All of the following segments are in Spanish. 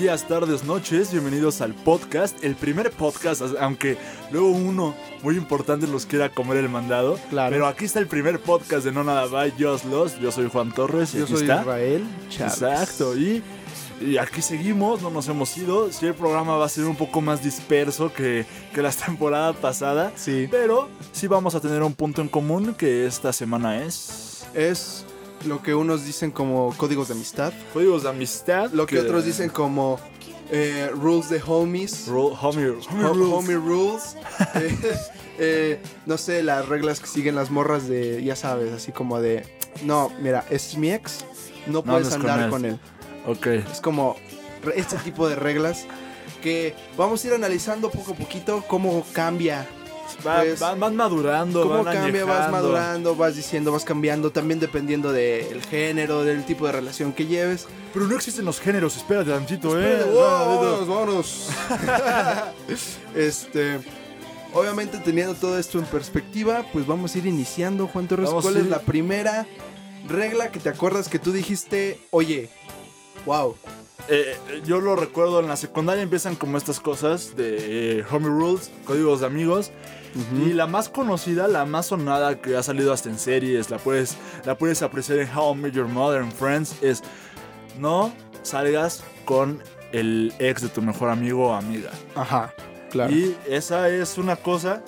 Días, tardes, noches, bienvenidos al podcast, el primer podcast, aunque luego uno muy importante los quiera comer el mandado. Claro. Pero aquí está el primer podcast de No Nada by Just Lost. Yo soy Juan Torres y Yo aquí soy está. Israel Chávez. Exacto, y, y aquí seguimos, no nos hemos ido. Sí, el programa va a ser un poco más disperso que, que la temporada pasada. Sí. Pero sí vamos a tener un punto en común que esta semana es... Es lo que unos dicen como códigos de amistad, Códigos de amistad. lo que otros dicen como eh, rules de homies, Ru- homie, homie ho- rules. homie rules. Eh, eh, no sé, las reglas que siguen las morras de, ya sabes, así como de, no, mira, es mi ex, no puedes con andar él. con él. Ok. Es como este tipo de reglas que vamos a ir analizando poco a poquito cómo cambia Va- Pues, van, van madurando, ¿Cómo van cambia? Vas madurando, vas diciendo, vas cambiando, también dependiendo del género, del tipo de relación que lleves. Pero no existen los géneros, espérate tantito, eh. Espérate, No, wow, no, no. vámonos, vámonos. este, obviamente teniendo todo esto en perspectiva, pues vamos a ir iniciando, Juan Torres. Vamos ¿Cuál es la primera regla que te acuerdas que tú dijiste, oye, wow, Eh, eh, yo lo recuerdo en la secundaria empiezan como estas cosas de eh, homie rules, códigos de amigos. Y la más conocida, la más sonada que ha salido hasta en series, la puedes, la puedes apreciar en How I Met Your Mother and Friends, es no salgas con el ex de tu mejor amigo o amiga. ajá, claro. Y esa es una cosa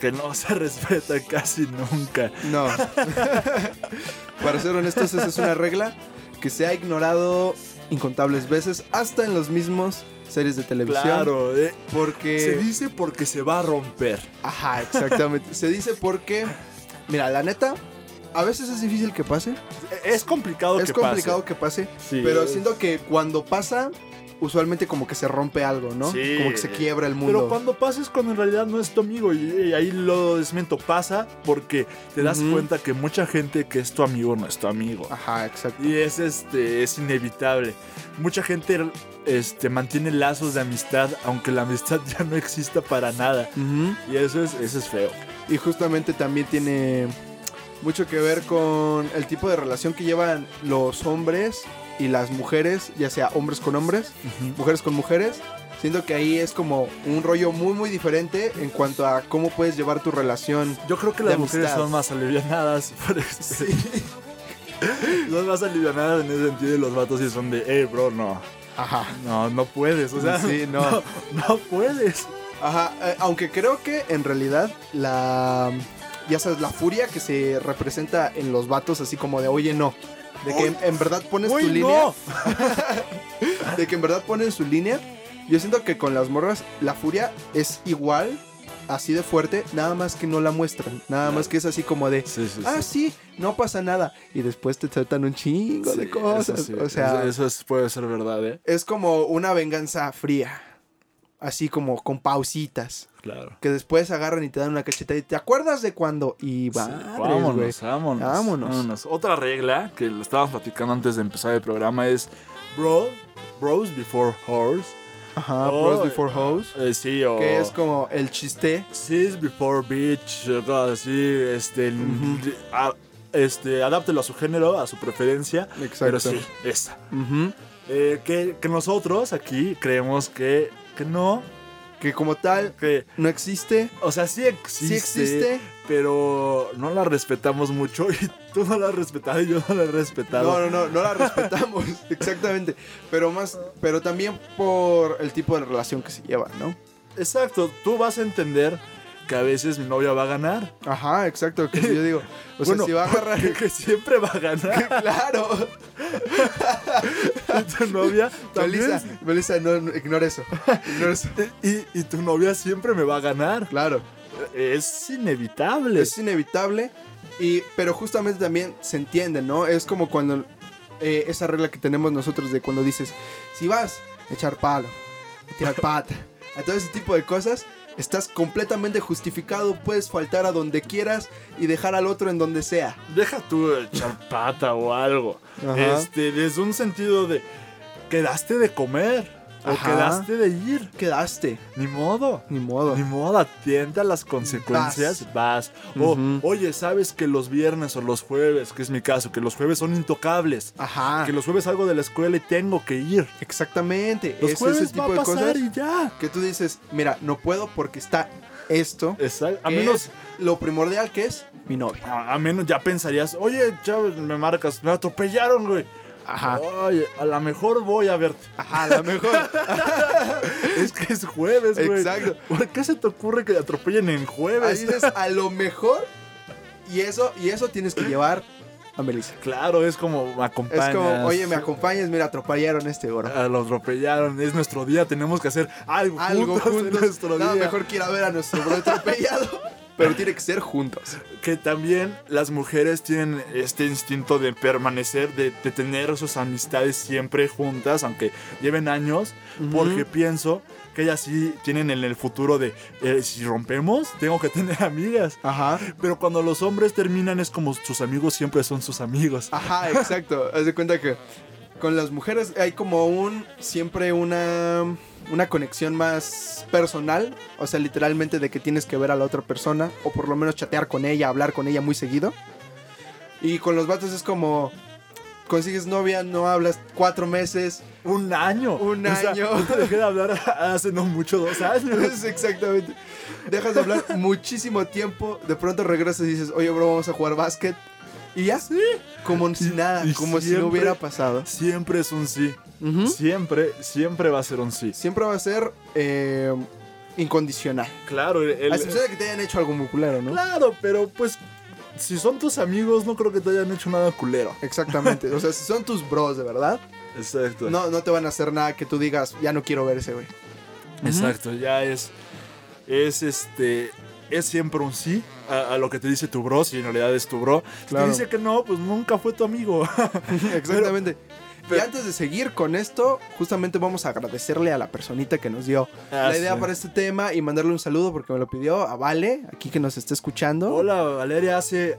que no se respeta casi nunca. No. Para ser honestos, esa es una regla que se ha ignorado incontables veces, hasta en los mismos series de televisión. Claro, eh, Porque. se dice porque se va a romper. Ajá, exactamente. se dice porque. Mira, la neta, a veces es difícil que pase. Es complicado es que complicado pase. que pase. Sí. Pero siento que cuando pasa, usualmente como que se rompe algo, ¿no? Sí. Como que se quiebra el mundo. Pero cuando pasa es cuando en realidad no es tu amigo y, y ahí lo desmiento. Pasa porque te das cuenta que mucha gente que es tu amigo no es tu amigo. Ajá, exacto. Y es este es inevitable. Mucha gente este mantiene lazos de amistad aunque la amistad ya no exista para nada. Y eso es eso es feo. Y justamente también tiene mucho que ver con el tipo de relación que llevan los hombres y las mujeres, ya sea hombres con hombres, mujeres con mujeres. Siento que ahí es como un rollo muy muy diferente en cuanto a cómo puedes llevar tu relación. Yo creo que las mujeres son más alivianadas. Por este- son más alivianadas en ese sentido y los vatos sí son de, hey bro, no. Ajá. No, no puedes. O sea, Sí, no. no, no puedes. Ajá, eh, aunque creo que en realidad la ya sabes, la furia que se representa en los vatos así como de, "Oye, no." De que en, en verdad pones Uy, tu no. línea. de que en verdad ponen su línea. Yo siento que con las morras la furia es igual, así de fuerte, nada más que no la muestran. Nada más que es así como de, Sí, sí, ah, sí, no pasa nada. Y después te tratan un chingo de cosas. Eso, o sea, eso, eso es- puede ser verdad, ¿eh? es como una venganza fría. Así como con pausitas. Claro. Que después agarran y te dan una cachetada y te acuerdas de cuando. Y Sí, madres, güey. vámonos, vámonos, Vámonos. Otra regla que lo estábamos platicando antes de empezar el programa es bro, bros before whores. Ajá, Oh, Bros Before Hoes. Eh, sí, o Que es como el chiste. sis before bitch, así, este, el- Ujú. a- este, adáptelo a su género, a su preferencia. Exacto. Pero sí, esa. Eh, que, que nosotros aquí creemos que, que no, Que como tal, que, no existe. o sea, sí existe. Sí existe. pero no la respetamos mucho y tú no la has respetado y yo no la he respetado. No, no, no, no la respetamos. exactamente. Pero más, pero también por el tipo de relación que se lleva, ¿no? Exacto, tú vas a entender que a veces mi novia va a ganar. Ajá, exacto. Que yo digo. O bueno, sea, si va a agarrar. que, que siempre va a ganar. claro. Y tu novia también. Melissa, Melissa, no, no, ignora eso. Ignora eso. Y, y tu novia siempre me va a ganar. Claro. Es inevitable. Es inevitable. Y, pero justamente también se entiende, ¿no? Es como cuando eh, esa regla que tenemos nosotros de cuando dices, si vas a echar palo, tirar pata, a todo ese tipo de cosas, estás completamente justificado, puedes faltar a donde quieras y dejar al otro en donde sea. Deja tú echar pata o algo. Ajá. Este, desde un sentido de quedaste de comer. O Ajá. quedaste de ir. Quedaste. Ni modo. Ni modo. Ni modo, atiende a las consecuencias, vas. O, oye, ¿sabes que los viernes o los jueves, que es mi caso, que los jueves son intocables? Ajá. Que los jueves salgo de la escuela y tengo que ir. Exactamente. Los es jueves ese tipo va de a pasar cosas y ya. que tú dices, mira, no puedo porque está esto. Exacto. A menos, lo primordial que es mi novia. a, a menos ya pensarías, oye, Chávez, me marcas, me atropellaron, güey. Ajá. Oye, a lo mejor voy a verte. Ajá, a lo mejor. Es que es jueves, güey. Exacto. ¿Por qué se te ocurre que te atropellen en jueves? Ahí dices, a lo mejor. Y eso, y eso tienes que llevar a Melissa. Claro, es como me acompañas. Es como, oye, me acompañas, mira, atropellaron este oro. Ah, Lo atropellaron, es nuestro día, tenemos que hacer algo, Algo juntos, juntos. nuestro No, día. mejor que ir a ver a nuestro bro atropellado. Pero tiene que ser juntos. Que también las mujeres tienen este instinto de permanecer, de, de tener sus amistades siempre juntas, aunque lleven años, porque pienso que ellas sí tienen en el futuro de, eh, si rompemos, tengo que tener amigas. Ajá. Pero cuando los hombres terminan es como sus amigos siempre son sus amigos. Ajá, exacto. Haz de cuenta que con las mujeres hay como un siempre una una conexión más personal, o sea, literalmente de que tienes que ver a la otra persona o por lo menos chatear con ella, hablar con ella muy seguido. Y con los vatos es como consigues novia, no hablas cuatro meses. Un año. Un O sea, año. te dejé de hablar hace no mucho, dos años. Exactamente. Dejas de hablar muchísimo tiempo, de pronto regresas y dices, oye, bro, vamos a jugar básquet. Y ya, Sí. como si nada, y como si no hubiera pasado. Siempre es un sí. Siempre, siempre va a ser un sí. Siempre va a ser eh, incondicional. Claro, el- A excepción de que te hayan hecho algo muy culero, ¿no? claro, pero pues si son tus amigos, no creo que te hayan hecho nada culero. Exactamente. O sea, si son tus bros de verdad, Exacto. no, no te van a hacer nada que tú digas, ya no quiero ver ese güey. Exacto, ya es. Es este. Es siempre un sí a, a lo que te dice tu bro, si en realidad es tu bro. Si Claro. te dice que no, pues nunca fue tu amigo. Exactamente. pero- y antes de seguir con esto, justamente vamos a agradecerle a la personita que nos dio Ah, la idea sí. para este tema y mandarle un saludo porque me lo pidió a Vale, aquí que nos está escuchando. Hola, Valeria, hace.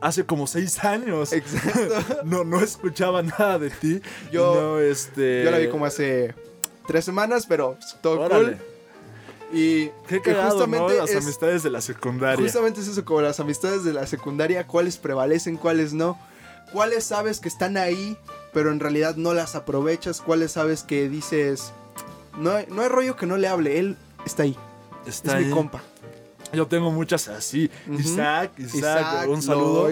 Hace como seis años. Exacto. No, no escuchaba nada de ti. Yo- no, este. Yo la vi como hace tres semanas, pero todo Órale. cool. Y Qué que cagado, ¿no? Las es- amistades de la secundaria. Justamente es eso, como las amistades de la secundaria, cuáles prevalecen, cuáles no. Cuáles sabes que están ahí, pero en realidad no las aprovechas. Cuáles sabes que dices, no hay, no hay rollo que no le hable, él está ahí, Está es ahí. mi compa. Yo tengo muchas así. Isaac, Isaac, Isaac, un saludo.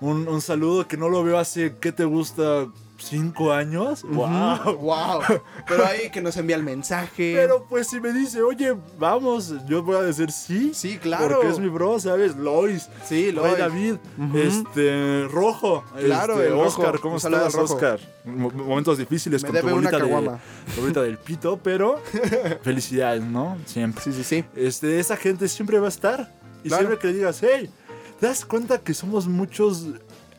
Un, un saludo que no lo veo hace, ¿qué te gusta? ¿Cinco años? ¡Wow! Wow. Pero ahí que nos envía el mensaje. Pero pues si me dice, oye, vamos, yo voy a decir sí. sí, claro. Porque es mi bro, ¿sabes? Lois, Sí, Lois. David, este, Rojo. Claro, este, el Rojo. Oscar, ¿cómo estás. Oscar? Mo- Momentos difíciles Me con tu bolita, de, bolita del pito, pero felicidades, ¿no? Siempre. Sí, sí, sí. Este, esa gente siempre va a estar. Y Claro. siempre que le digas, hey, ¿te das cuenta que somos muchos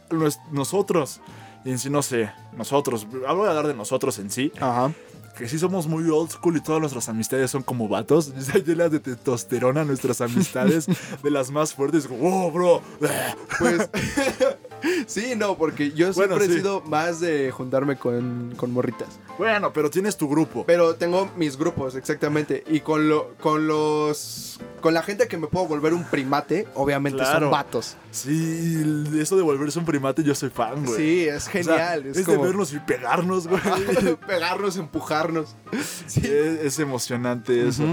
nos- nosotros? Y en sí, no sé, nosotros, hablo de hablar de nosotros en sí, Ajá. que sí somos muy old school y todas nuestras amistades son como vatos, llenas de testosterona nuestras amistades, de las más fuertes, como, oh, bro, Pues. sí, no, porque yo Bueno, siempre sí. he sido más de juntarme con, con morritas. bueno, pero tienes tu grupo. Pero tengo mis grupos, exactamente. Y con lo, con los. Con la gente que me puedo volver un primate, obviamente Claro. son vatos. Sí, eso de volverse un primate, yo soy fan, güey. Sí, es O sea, genial. es es, de como vernos y pegarnos, güey. pegarnos, empujarnos. Sí. Es, es emocionante eso.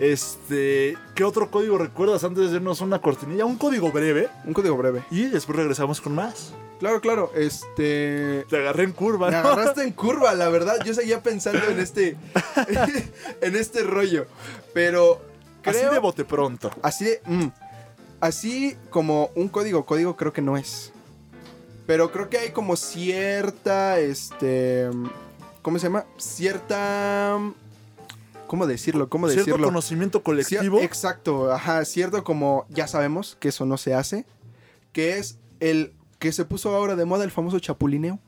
Este, ¿qué otro código recuerdas antes de hacernos una cortinilla? Un código breve Un código breve. y después regresamos con más. Claro, claro. Este. Te agarré en curva, Me ¿no? agarraste en curva, la verdad. Yo seguía pensando en este. en este rollo. Pero. Creo, Así de bote pronto. Así de. mm, así como un código, código creo que no es. Pero creo que hay como cierta. Este. ¿Cómo se llama? Cierta. ¿Cómo decirlo? ¿Cómo Cierto decirlo? conocimiento Cier- colectivo. exacto, ajá. Cierto como ya sabemos que eso no se hace. Que es el que se puso ahora de moda el famoso chapulineo.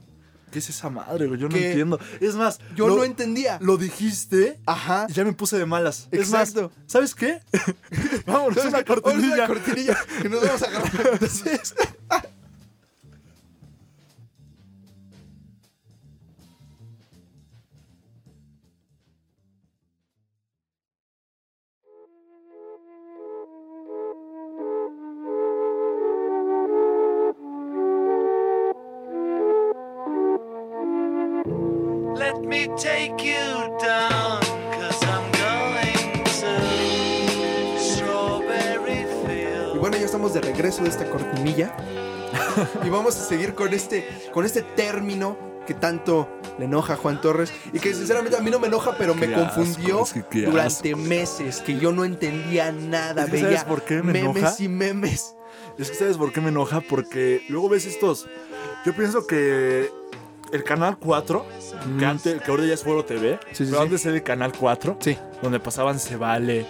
¿Qué es esa madre, güey? Yo no Que- entiendo. Es más, Yo lo, no entendía. lo dijiste Ajá. y ya me puse de malas. Exacto. Es más, ¿sabes qué? Vámonos, una cortinilla. una cortinilla. Que nos vamos a agarrar. Entonces. Me take you down, cause I'm going to Strawberry Y Field. bueno, ya estamos de regreso de esta cortinilla. y vamos a seguir con este, con este término que tanto le enoja a Juan Torres. Y que sinceramente a mí no me enoja, pero me asco, confundió es que durante meses. Que yo no entendía nada. Es que Veía ¿sabes por qué me memes enoja? y memes. Es que sabes por qué me enoja, porque luego ves estos. Yo pienso que el canal 4, que, antes, que ahora ya es Foro TV, Mm. Sí, sí, pero sí. antes era el canal 4, Sí, donde pasaban Se Vale,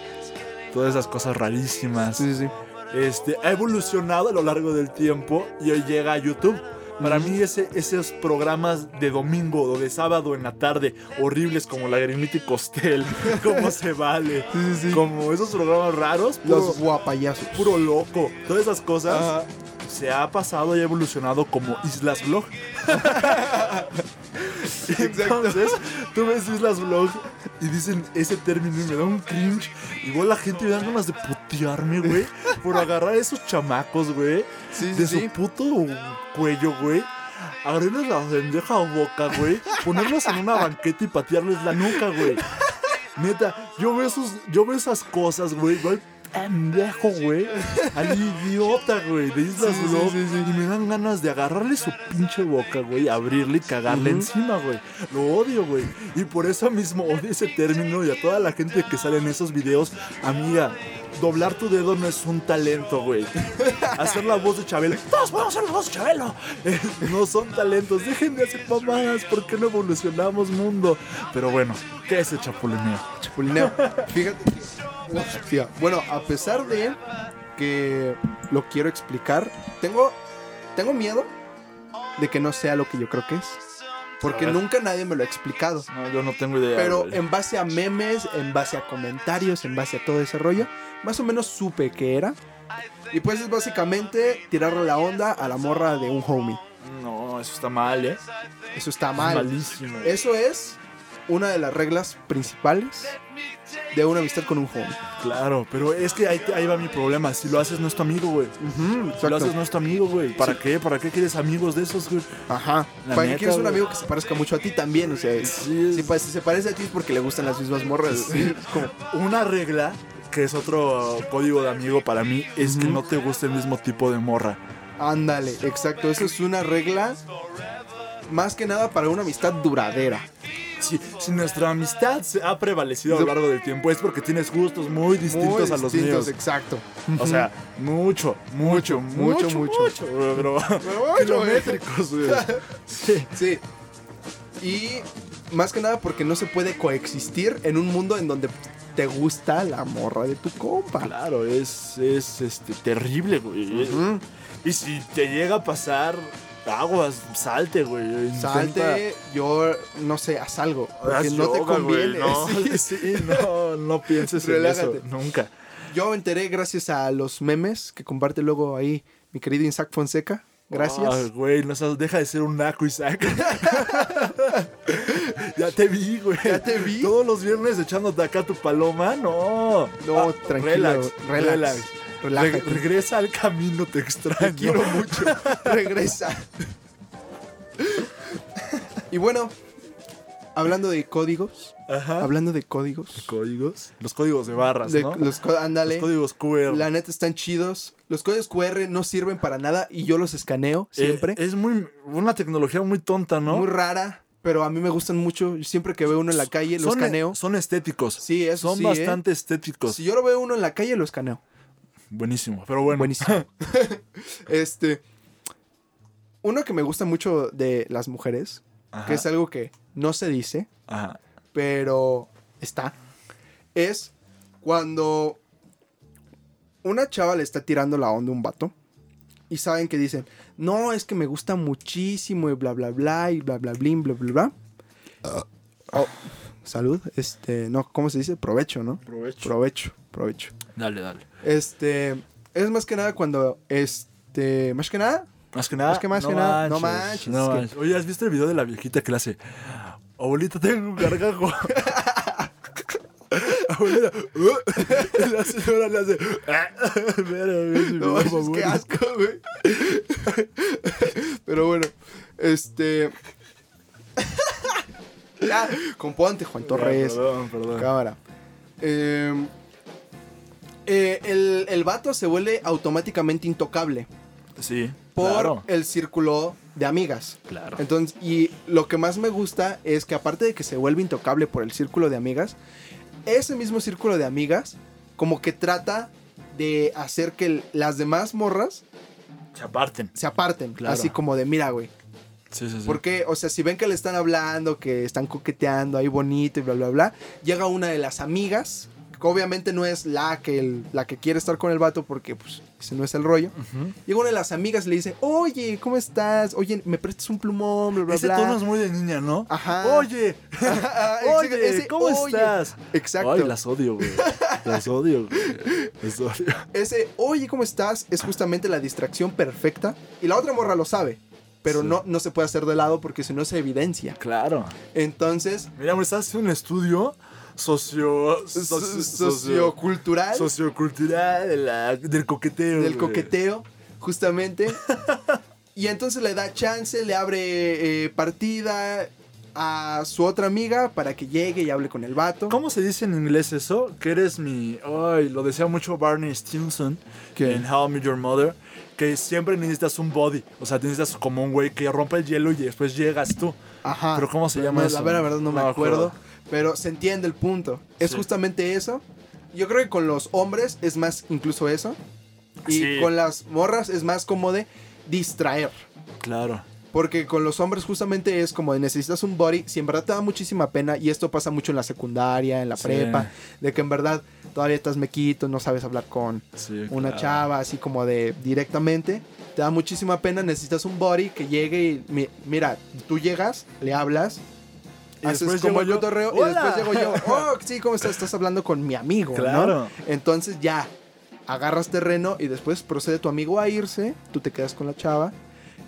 todas esas cosas rarísimas. sí, sí. Este, ha evolucionado a lo largo del tiempo y hoy llega a YouTube. Para mí ese, esos programas de domingo o de sábado en la tarde horribles como La Grimita y Costel, como Se Vale, como esos programas raros, puro, Los guapayazos. puro loco, todas esas cosas Ajá. se ha pasado y ha evolucionado como Islas Vlog. Entonces, tú ves Islas Vlog y dicen ese término y me da un cringe. Igual la gente me da ganas de putearme, güey, por agarrar a esos chamacos, güey, Sí, de sí. su puto cuello, güey. Agarrarles la pendeja boca, güey. Ponerlos en una banqueta y patearles la nuca, güey. Neta, yo veo, esos, yo veo esas cosas, güey. Veo al pendejo, güey. Al idiota, güey, de Islas Sí. Y me dan ganas de agarrarle su pinche boca, güey. Abrirle y cagarle encima, güey. Lo odio, güey. Y por eso mismo odio ese término y a toda la gente que sale en esos videos. Amiga, doblar tu dedo no es un talento, güey. Hacer la voz de Chabelo. Todos podemos hacer la voz de Chabelo. No son talentos. Dejen de hacer mamadas. ¿Por qué no evolucionamos mundo? Pero bueno, ¿qué es el chapulineo? Chapulineo. Fíjate que. Hostia. Bueno, a pesar de que lo quiero explicar, tengo, tengo miedo de que no sea lo que yo creo que es. Porque nunca nadie me lo ha explicado. No, yo no tengo idea. Pero en base a memes, en base a comentarios, en base a todo ese rollo, más o menos supe que era. Y pues es básicamente tirarle la onda a la morra de un homie. No, eso está mal, ¿eh? Eso está Es mal. malísimo. Eso es una de las reglas principales de una amistad con un homie. Claro, pero es que ahí, ahí va mi problema. Si lo haces, no es tu amigo, güey. Si lo haces, no es tu amigo, güey. ¿Para Sí. qué? ¿Para qué quieres amigos de esos, güey? Ajá. La ¿Para qué neta, quieres un amigo que se parezca mucho a ti también? O sea, Sí, si, se parece a ti es porque le gustan las mismas morras. Sí. Como- Una regla, que es otro código de amigo para mí, es que no te guste el mismo tipo de morra. Ándale, exacto. Eso es una regla más que nada para una amistad duradera. Si, si nuestra amistad se ha prevalecido a lo largo del tiempo, es porque tienes gustos muy distintos Muy a los distintos, míos. exacto. O sea, mucho, mucho, mucho, mucho, mucho, mucho. pero Mucho, kilométricos, güey. Sí. Sí. Y más que nada porque no se puede coexistir en un mundo en donde te gusta la morra de tu compa. Claro, es, es este, terrible, güey. Y si te llega a pasar aguas, salte, güey. Intenta- Salte, yo no sé, haz algo. Porque Haz no te yoga, conviene. No, Sí. sí, no, no pienses en Relájate. eso. Nunca. Yo me enteré gracias a los memes que comparte luego ahí mi querido Isaac Fonseca. Gracias. Ay, güey, no seas- deja de ser un naco, Isaac. ya te vi, güey. Ya te vi. Todos los viernes echándote acá tu paloma. No. No, Ah, tranquilo, Relax, relax, relax. Re- regresa al camino, te extraño. Te quiero mucho. Regresa. y bueno, hablando de códigos, Ajá. hablando de códigos, Códigos. Los códigos de barras, de ¿no? los ándale, Los códigos QR. la neta están chidos. Los códigos QR no sirven para nada y yo los escaneo Eh, siempre. es muy una tecnología muy tonta, ¿no? Muy rara, pero a mí me gustan mucho. Siempre que veo uno en la calle, lo son, escaneo. Son estéticos. Sí, eso Son sí, ¿eh? bastante estéticos. Si yo lo veo uno en la calle, lo escaneo. Buenísimo. Pero bueno. Buenísimo. este. Uno que me gusta mucho de las mujeres, Ajá. que es algo que no se dice, Ajá. pero está, es cuando una chava le está tirando la onda a un vato y saben que dicen, no, es que me gusta muchísimo y bla, bla, bla, y bla, bla, blin, bla, bla, bla. Oh, salud, este, no, ¿cómo se dice? Provecho, ¿no? Provecho. Provecho, provecho. Dale, dale. Este, es más que nada cuando, este, más que nada, Más que nada. Es que más que nada, no manches, no es que- manches. Oye, ¿has visto el video de la viejita que le hace? Abuelita, tengo un gargajo. Abuelita. y la señora le hace. Ese no favorito. qué asco, güey. Pero bueno, este, Ya, componte, Juan Torres. Perdón, perdón. Cámara. Eh, eh, el, el vato se vuelve automáticamente intocable Sí. por claro. el círculo de amigas. Claro. Entonces, y lo que más me gusta es que aparte de que se vuelve intocable por el círculo de amigas, ese mismo círculo de amigas como que trata de hacer que las demás morras Se aparten. se aparten. Claro. Así como de, mira, güey. Sí, sí, sí. Porque, o sea, si ven que le están hablando, que están coqueteando ahí bonito y bla, bla, bla, llega una de las amigas, que obviamente no es la que, el- la que quiere estar con el vato porque, pues, ese no es el rollo. Llega una de las amigas y le dice, oye, ¿cómo estás? Oye, ¿me prestas un plumón? Bla, bla, Ese bla. tono es muy de niña, ¿no? Ajá. Oye, Ajá, oye, ese ¿cómo oye. estás? Exacto. Ay, las odio, güey. Las odio, güey. Las odio. Ese, oye, ¿cómo estás? Es justamente la distracción perfecta. Y la otra morra lo sabe. Pero Sí. no, no se puede hacer de lado porque si no se evidencia. Claro. Entonces, Mira, me estás haciendo un estudio socio... so- socio- sociocultural sociocultural de la- del coqueteo. del güey. coqueteo, justamente. y entonces le da chance, le abre eh, partida a su otra amiga para que llegue y hable con el vato. ¿Cómo se dice en inglés eso? Que eres mi... Ay, lo decía mucho Barney Stinson ¿Qué? en How I Met Your Mother. Que siempre necesitas un body. O sea, necesitas como un güey que rompa el hielo y después llegas tú. Ajá. ¿Pero cómo se llama No, eso? La verdad, la verdad no, me No acuerdo. acuerdo. Pero se entiende el punto. Es Sí. justamente eso. Yo creo que con los hombres es más incluso eso. Y Sí. con las morras es más como de distraer. Claro. Porque con los hombres justamente es como de necesitas un body. Si en verdad te da muchísima pena, y esto pasa mucho en la secundaria, en la Sí. prepa, de que en verdad todavía estás mequito, no sabes hablar con Sí, una claro. chava así como de directamente. Te da muchísima pena, necesitas un body que llegue y mi- mira, tú llegas, le hablas, Y haces después como el yo, cotorreo y después llego yo. Oh, sí, ¿cómo estás? Estás hablando con mi amigo, ¿no? Claro. Entonces ya, agarras terreno y después procede tu amigo a irse, tú te quedas con la chava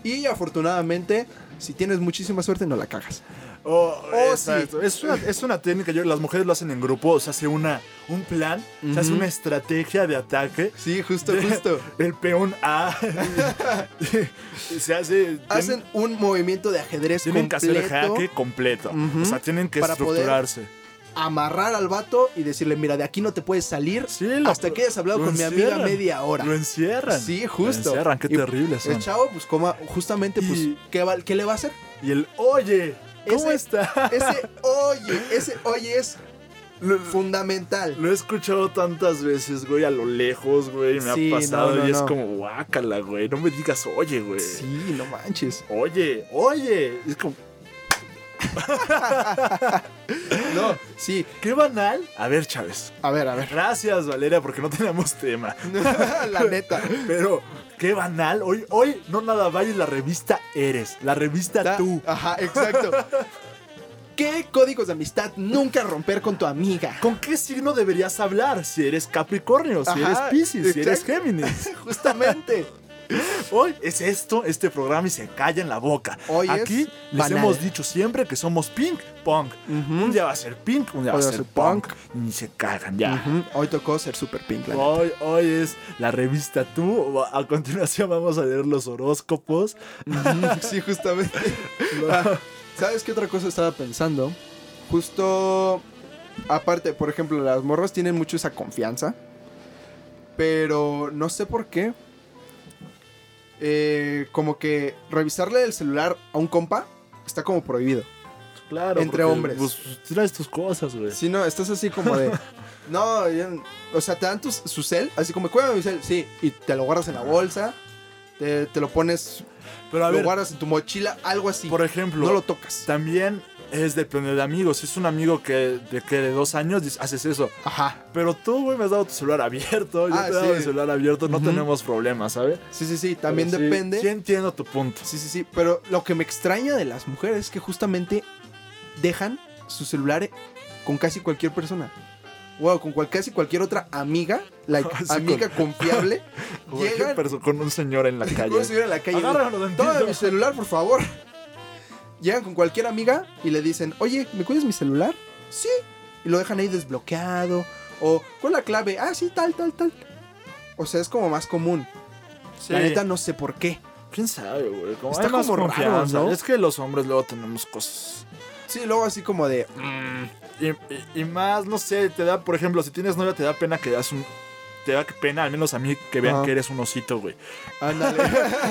y afortunadamente, si tienes muchísima suerte, no la cagas. Oh, Oh, exacto. Es, una, es una técnica, yo, las mujeres lo hacen en grupo, se hace una, un plan, se hace una estrategia de ataque. Sí, justo, De- justo. El peón A. se hace. Hacen un movimiento de ajedrez tienen que hacer el completo. jaque completo. O sea, tienen que Para poder- estructurarse. Amarrar al vato y decirle, mira, de aquí no te puedes salir Sí, lo- hasta que hayas hablado con mi amiga media hora. Lo encierran. Sí, justo. Lo encierran, qué son. El chavo, pues, como, justamente, pues, Y- ¿qué, va- qué le va a hacer? Y el oye, ¿cómo Ese- está? Ese oye, ese oye es Lo, fundamental. lo he escuchado tantas veces, güey, a lo lejos, güey. Me Sí, ha pasado no, no, y es como guácala, güey. No me digas oye, güey. Sí, no manches. Oye, oye. Es como, No, sí. qué banal. A ver, Chávez. A ver, a ver. Gracias, Valeria, porque no teníamos tema. La neta. Pero, qué banal. Hoy, hoy no nada vale la revista Eres. La revista Tú. Ajá, exacto. ¿Qué códigos de amistad nunca romper con tu amiga? ¿Con qué signo deberías hablar? Si eres Capricornio, si Ajá, eres Pisces, si eres. Géminis. Justamente. Hoy es esto, este programa y se calla en la boca. Hoy es Aquí les hemos dicho siempre que somos pink punk. Ujú. Un día va a ser pink, un día va a Hoy ser punk. Y se cagan ya. Hoy tocó ser super pink, la neta. Hoy, hoy es la revista Tú. A continuación vamos a leer los horóscopos. Sí, justamente. Ah, ¿Sabes qué otra cosa estaba pensando? Justo, aparte, por ejemplo, las morras tienen mucho esa confianza, pero no sé por qué. Eh, como que revisarle el celular a un compa está como prohibido. Claro. Entre porque, hombres. Pues traes tus cosas, güey. Si no, estás así como de. No, ya- o sea, te dan tu, su cel, así como, cuéntame mi cel, sí, y te lo guardas en la bolsa, te, te lo pones, Pero a lo ver, guardas en tu mochila, algo así. por ejemplo, no lo tocas. también es depende de amigos. Si es un amigo que de, que de dos años, haces eso. Ajá. Pero tú, güey, me has dado tu celular abierto. Yo Ah, te he dado sí. mi celular abierto. No tenemos problemas, ¿sabes? Sí, sí, sí, también Pero sí, depende. Sí, entiendo tu punto. Sí, sí, sí, pero lo que me extraña de las mujeres es que justamente dejan su celular con casi cualquier persona. Wow, con cual- casi cualquier otra amiga, like, amiga confiable, llegan con un señor en la calle. con un señor en la calle. Agárralo Toma mi celular, por favor. Llegan con cualquier amiga y le dicen, oye, ¿me cuidas mi celular? Sí. Y lo dejan ahí desbloqueado. O, ¿cuál es la clave? Ah, sí, tal, tal, tal. O sea, es como más común. Sí. La neta no sé por qué. ¿Quién sabe, güey? Como Está como raro. ¿no? Es que los hombres luego tenemos cosas. Sí, luego así como de. Y, y- y más, no sé, te da, por ejemplo, si tienes novia, te da pena que das un. Te da pena, al menos a mí, que vean Ajá. que eres un osito, güey. Ándale.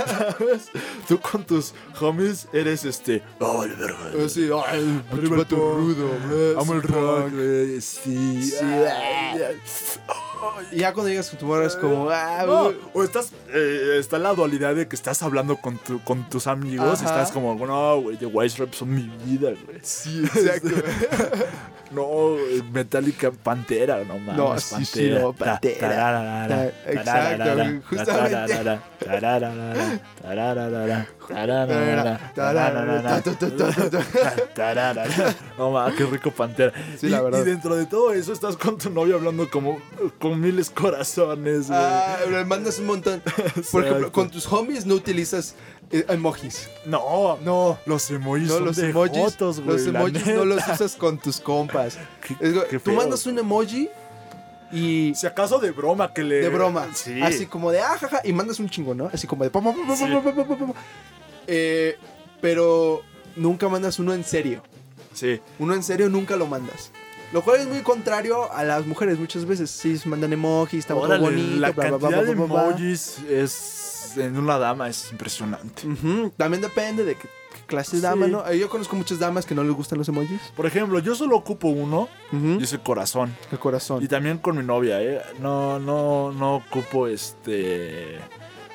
¿Sabes? Tú con tus homies eres este. ¡Ay, verga! Sí, ay, Arriba el tu punk. rudo, güey, Amo el sí, rock, güey. Sí. Sí. Ya cuando llegas con tu morra es como, ah, No, o estás, eh, está la dualidad de que estás hablando con, tu, con tus amigos y estás como, no, güey, The Wise Rap son mi vida, güey. Sí, exacto. No, güey, Metallica Pantera, no mames. No, sí, sí, Pantera. no, Pantera. Exacto, justamente. No mames, qué rico Pantera. Sí, y, la verdad. y dentro de todo eso estás con tu novio hablando como con miles corazones, güey. Ah, le mandas un montón. Por ejemplo, con tus homies no utilizas eh, emojis. No, No. los emojis No, son los de emojis, güey, los emojis no los usas con tus compas. Qué- Es go- qué tú feo. mandas un emoji y Si acaso de broma que le... de broma, Sí. así como de ah, jaja, y mandas un chingo, ¿no? Así como de Sí. Eh, pero nunca mandas uno en serio. Sí. Uno en serio nunca lo mandas. Lo cual es muy contrario a las mujeres muchas veces. Sí, mandan emojis, está muy bonito. la bla, bla, bla, cantidad bla, de emojis es... En una dama es impresionante. También depende de qué clase de Sí. dama, ¿no? Eh, Yo conozco muchas damas que no les gustan los emojis. Por ejemplo, yo solo ocupo uno Ujú, y es el corazón. El corazón. Y también con mi novia, ¿eh? No, no, no ocupo este...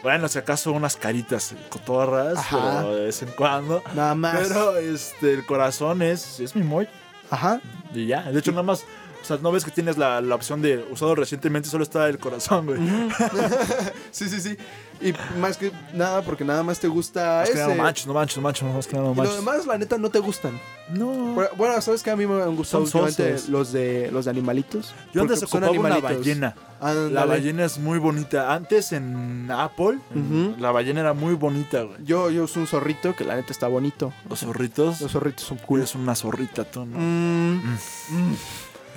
Bueno, si acaso unas caritas cotorras, Ajá. pero de vez en cuando. Nada más. Pero este, el corazón es, es mi emoji. Ajá. Y ya, de hecho, nada más. O sea, no ves que tienes la, la opción de usado recientemente, solo está el corazón, güey. sí, sí, sí. Y más que nada, porque nada más te gusta que ese. no manches, no manches, no manches, no manches, no y lo manches. demás, la neta, no te gustan. No. Bueno, Bueno, ¿sabes qué? A mí me han gustado últimamente los de, los de animalitos. Yo antes ocupaba una ballena. La ballena es muy bonita. Antes en Apple, Ujú. la ballena era muy bonita, güey. Yo, yo uso un zorrito que la neta está bonito. Los zorritos. Los zorritos son Cool. Es una zorrita, tú, ¿no? Mm,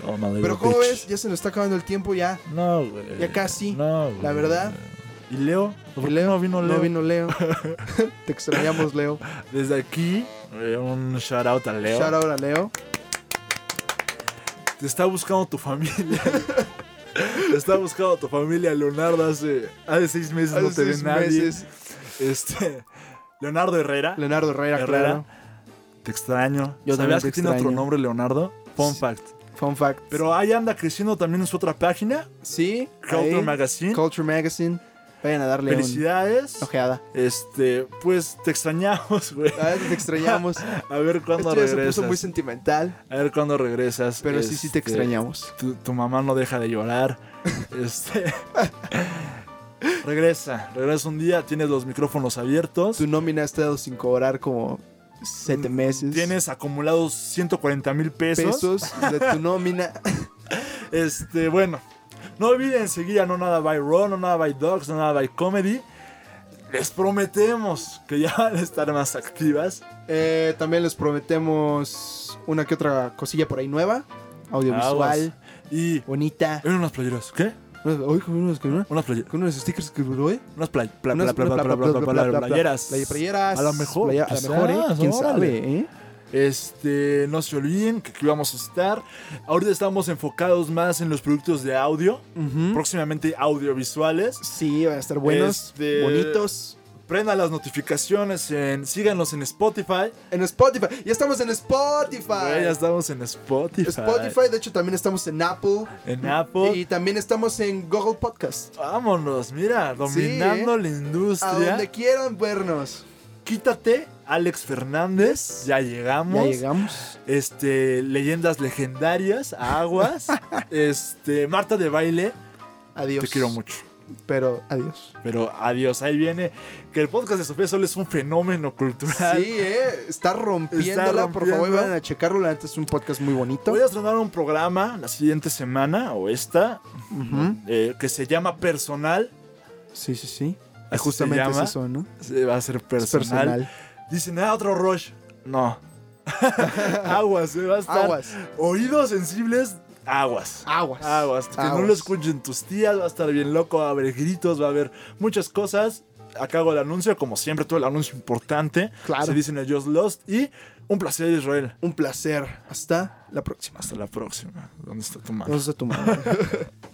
Oh, madre Pero de como bitch. ves, ya se nos está acabando el tiempo ya. No, güey. Ya casi, No, güey. la verdad. ¿Y Leo? ¿Por qué Leo, no vino Leo? No vino Leo. Te extrañamos, Leo. Desde aquí, eh, un shout out a Leo. Shout out a Leo. Te está buscando tu familia. Te está buscando tu familia. Leonardo hace, hace seis meses no te ve nadie. meses. Este. Leonardo Herrera. Leonardo Herrera, Herrera. claro. Te extraño. Yo ¿Sabías que tiene otro nombre, Leonardo? Fun fact. Fun fact. Pero ahí anda creciendo también en su otra página, sí, Culture ahí, Magazine. Culture Magazine. Vayan a darle Felicidades. una ojeada. Este, pues te extrañamos, güey. A ver, te extrañamos. A ver cuándo Esto ya se regresas. puso muy sentimental, A ver cuándo regresas. pero sí, sí te Este, extrañamos. Tu, tu mamá no deja de llorar. este. regresa, regresa un día, tienes los micrófonos abiertos. Tu nómina ha estado sin cobrar como siete meses. Mm, Tienes acumulados 140 mil pesos. pesos de tu nómina. Este, bueno. No olviden seguir a No Nada by Raw, No Nada by Dogs, No Nada by Comedy. Les prometemos que ya van a estar más activas. Eh, también les prometemos una que otra cosilla por ahí nueva. Audiovisual. Y. bonita. Unas playeras. ¿Qué? Uy, con unos, con unos, Unas playeras. con unos stickers que hoy. Unas play- pla- Unas pla- pla- pla- pla- pla- pla- pla- playeras. Play- playeras. A lo mejor, a lo mejor, ¿eh? ¿Quién sabe, eh? Este, no se olviden que aquí vamos a estar. Ahorita estamos enfocados más en los productos de audio, próximamente audiovisuales. Sí, van a estar buenos, Este- bonitos. Prendan las notificaciones, en, síganos en Spotify. En Spotify. Ya estamos en Spotify. Ya estamos en Spotify. Spotify, de hecho, también estamos en Apple. En Apple. Y también estamos en Google Podcast. Vámonos, mira, dominando la A industria. donde quieran vernos. Quítate, Alex Fernández. Ya llegamos. Ya llegamos. Este, leyendas legendarias, aguas. este, Marta de baile. Adiós. Te quiero mucho. Pero adiós. Pero adiós, ahí viene. Que el podcast de Sofía Sol es un fenómeno cultural. Sí, eh. Está rompiéndola. Por favor, vayan a checarlo. La neta es un podcast muy bonito. Voy a estrenar un programa la siguiente semana o esta eh, que se llama Personal. Sí, sí, sí. Así Justamente es eso, ¿no? Se va a ser Es personal. Dicen, ah, otro Rush. No. aguas, eh, va a estar. Aguas. Oídos sensibles, aguas. Aguas. Aguas. Que no lo escuchen tus tías, va a estar bien loco, va a haber gritos, va a haber muchas cosas. acá hago el anuncio, como siempre, todo el anuncio importante. Claro. Se dice en el Just Lost. Y un placer, Israel. Un placer. Hasta la próxima. Hasta la próxima. ¿Dónde está tu mano? Vamos a tu mano.